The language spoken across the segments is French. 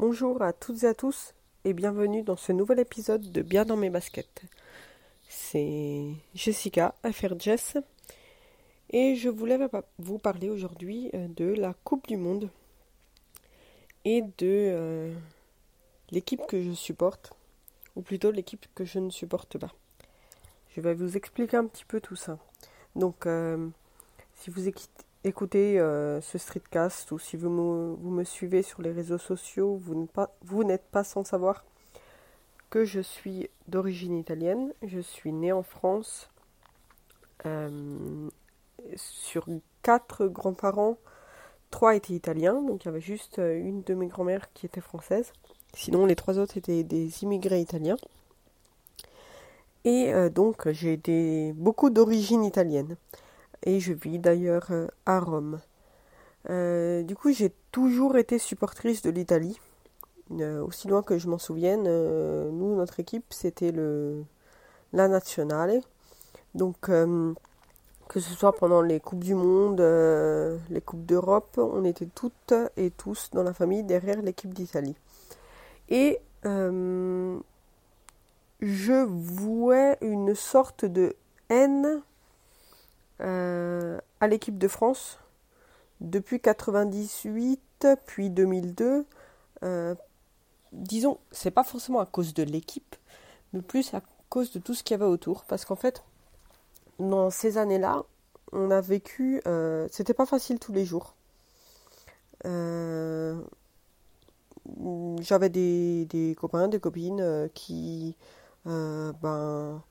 Bonjour à toutes et à tous et bienvenue dans ce nouvel épisode de Bien dans mes baskets. C'est Jessica, affaire Jess, et je voulais vous parler aujourd'hui euh, de la Coupe du Monde et de euh, l'équipe que je supporte, ou plutôt l'équipe que je ne supporte pas. Je vais vous expliquer un petit peu tout ça. Donc, euh, si vous écoutez euh, ce streetcast ou si vous me, vous me, suivez sur les réseaux sociaux, vous n'êtes pas, sans savoir que je suis d'origine italienne. Je suis née en France. Euh, sur quatre grands-parents, trois étaient italiens, donc il y avait juste euh, une de mes grand-mères qui était française. Sinon, les trois autres étaient des immigrés italiens. Et donc, j'ai beaucoup d'origine italienne et je vis d'ailleurs euh, à Rome. Euh, du coup, j'ai toujours été supportrice de l'Italie. Euh, aussi loin que je m'en souvienne, nous, notre équipe, c'était le la nationale. Donc, que ce soit pendant les Coupes du Monde, les Coupes d'Europe, on était toutes et tous dans la famille derrière l'équipe d'Italie. Et je vouais une sorte de haine à l'équipe de France depuis 98 puis 2002. Euh, disons, c'est pas forcément à cause de l'équipe, mais plus à cause de tout ce qu'il y avait autour. Parce qu'en fait, dans ces années-là, on a vécu. Euh, c'était pas facile tous les jours. J'avais des, des, copains, des copines qui ben,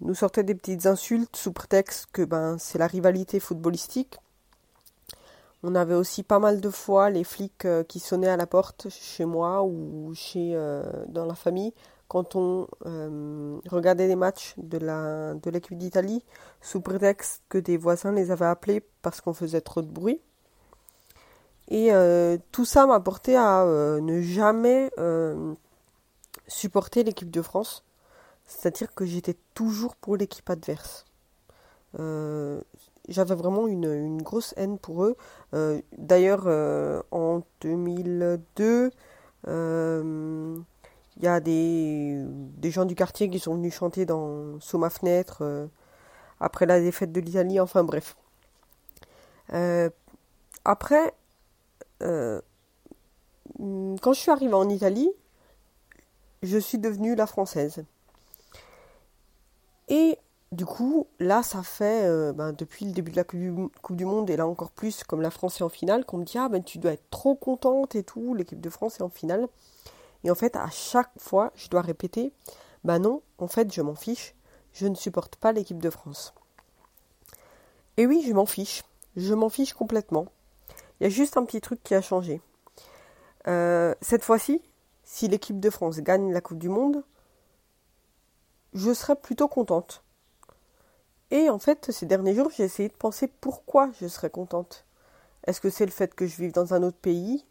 nous sortait des petites insultes sous prétexte que ben c'est la rivalité footballistique. On avait aussi pas mal de fois les flics euh, qui sonnaient à la porte chez moi ou chez euh, dans la famille quand on euh, regardait les matchs de la de l'équipe d'Italie sous prétexte que des voisins les avaient appelés parce qu'on faisait trop de bruit. Et tout ça m'a porté à ne jamais supporter l'équipe de France c'est-à-dire que j'étais toujours pour l'équipe adverse. Euh, j'avais vraiment une, grosse haine pour eux. Euh, d'ailleurs, euh, en 2002, il y a des, gens du quartier qui sont venus chanter dans, sous ma fenêtre après la défaite de l'Italie. Enfin bref. après, quand je suis arrivée en Italie, je suis devenue la française. Du coup, là, ça fait, euh, ben, depuis le début de la coupe du, Monde, et là encore plus, comme la France est en finale, qu'on me dit, ah ben tu dois être trop contente et tout, l'équipe de France est en finale. Et en fait, à chaque fois, je dois répéter, ben non, en fait, je m'en fiche, je ne supporte pas l'équipe de France. Et oui, je m'en fiche, je m'en fiche complètement. Il y a juste un petit truc qui a changé. Euh, cette fois-ci, si l'équipe de France gagne la Coupe du Monde, je serais plutôt contente. Et en fait, ces derniers jours, j'ai essayé de penser pourquoi je serais contente. Est-ce que c'est le fait que je vive dans un autre pays?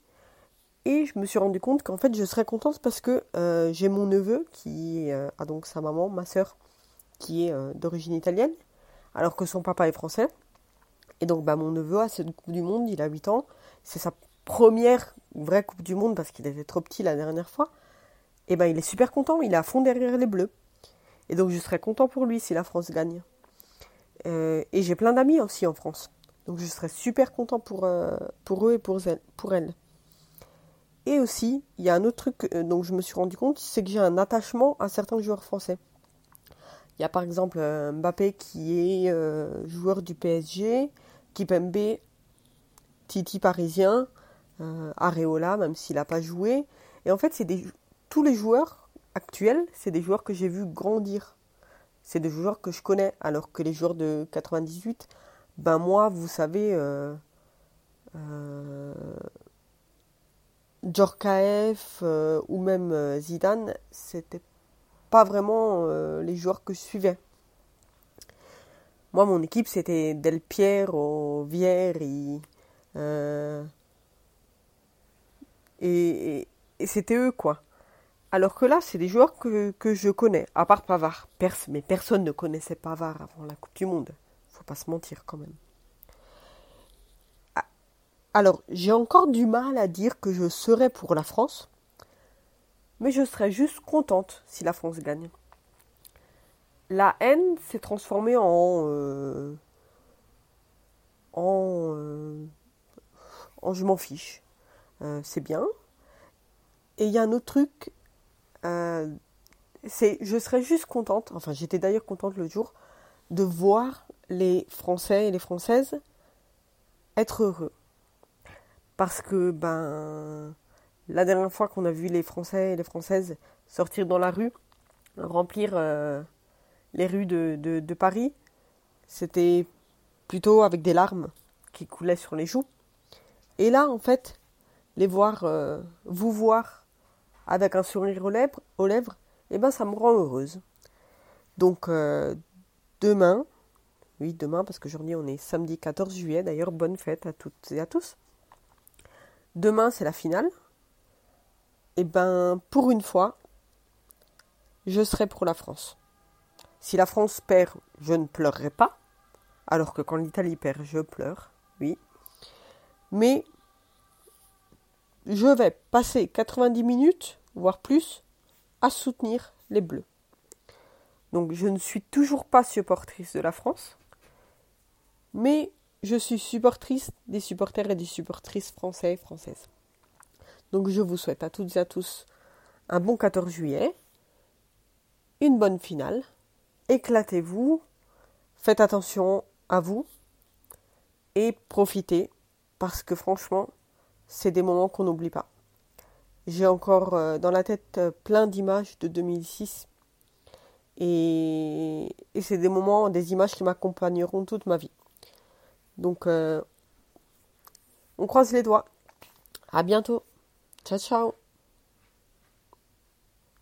Et je me suis rendu compte qu'en fait, je serais contente parce que euh, j'ai mon neveu qui euh, a donc sa maman, ma soeur, qui est euh, d'origine italienne, alors que son papa est français. Et donc, bah, mon neveu a cette Coupe du Monde, il a 8 ans. C'est sa première vraie Coupe du Monde parce qu'il était trop petit la dernière fois. Et ben, il est super content, il est à fond derrière les Bleus. Et donc je serais content pour lui si la France gagne. Euh, et j'ai plein d'amis aussi en France. Donc je serais super content pour, euh, eux et pour elle, pour elle. Et aussi, il y a un autre truc euh, dont je me suis rendu compte, c'est que j'ai un attachement à certains joueurs français. Il y a par exemple Mbappé qui est joueur du PSG, Kipembe, Titi parisien, Areola même s'il n'a pas joué. Et en fait, c'est tous les joueurs actuels, c'est des joueurs que j'ai vus grandir. C'est des joueurs que je connais, alors que les joueurs de 98, ben moi, vous savez, euh, euh, Djorkaeff euh, ou même euh, Zidane, c'était pas vraiment les joueurs que je suivais. Moi, mon équipe, c'était Del Piero, Vieri, et, et c'était eux, quoi. Alors que là, c'est des joueurs que, je connais, à part Pavard. mais personne ne connaissait Pavard avant la Coupe du Monde. Faut pas se mentir quand même. Ah, Alors, j'ai encore du mal à dire que je serais pour la France, mais je serais juste contente si la France gagne. La haine s'est transformée en. Euh, en. Euh, en je m'en fiche. Euh, c'est bien. Et il y a un autre truc. C'est je serais juste contente, enfin j'étais d'ailleurs contente le jour, de voir les Français et les Françaises être heureux. Parce que, ben, la dernière fois qu'on a vu les Français et les Françaises sortir dans la rue, remplir euh, les rues de, de, Paris, c'était plutôt avec des larmes qui coulaient sur les joues. Et là, en fait, les voir, euh, vous voir avec un sourire aux lèvres, aux lèvres eh ben, ça me rend heureuse. Donc, euh, demain, oui, demain, parce qu'aujourd'hui on est samedi 14 juillet, d'ailleurs, bonne fête à toutes et à tous. Demain, c'est la finale. Et eh ben, pour une fois, je serai pour la France. Si la France perd, je ne pleurerai pas. Alors que quand l'Italie perd, je pleure, oui. Mais je vais passer 90 minutes, voire plus, à soutenir les Bleus. Donc je ne suis toujours pas supportrice de la France, mais je suis supportrice des supporters et des supportrices français et françaises. Donc je vous souhaite à toutes et à tous un bon 14 juillet, une bonne finale, éclatez-vous, faites attention à vous et profitez parce que franchement, c'est des moments qu'on n'oublie pas. J'ai encore euh, dans la tête euh, plein d'images de 2006 et, c'est des moments, des images qui m'accompagneront toute ma vie. Donc, euh, on croise les doigts. À bientôt. Ciao, ciao.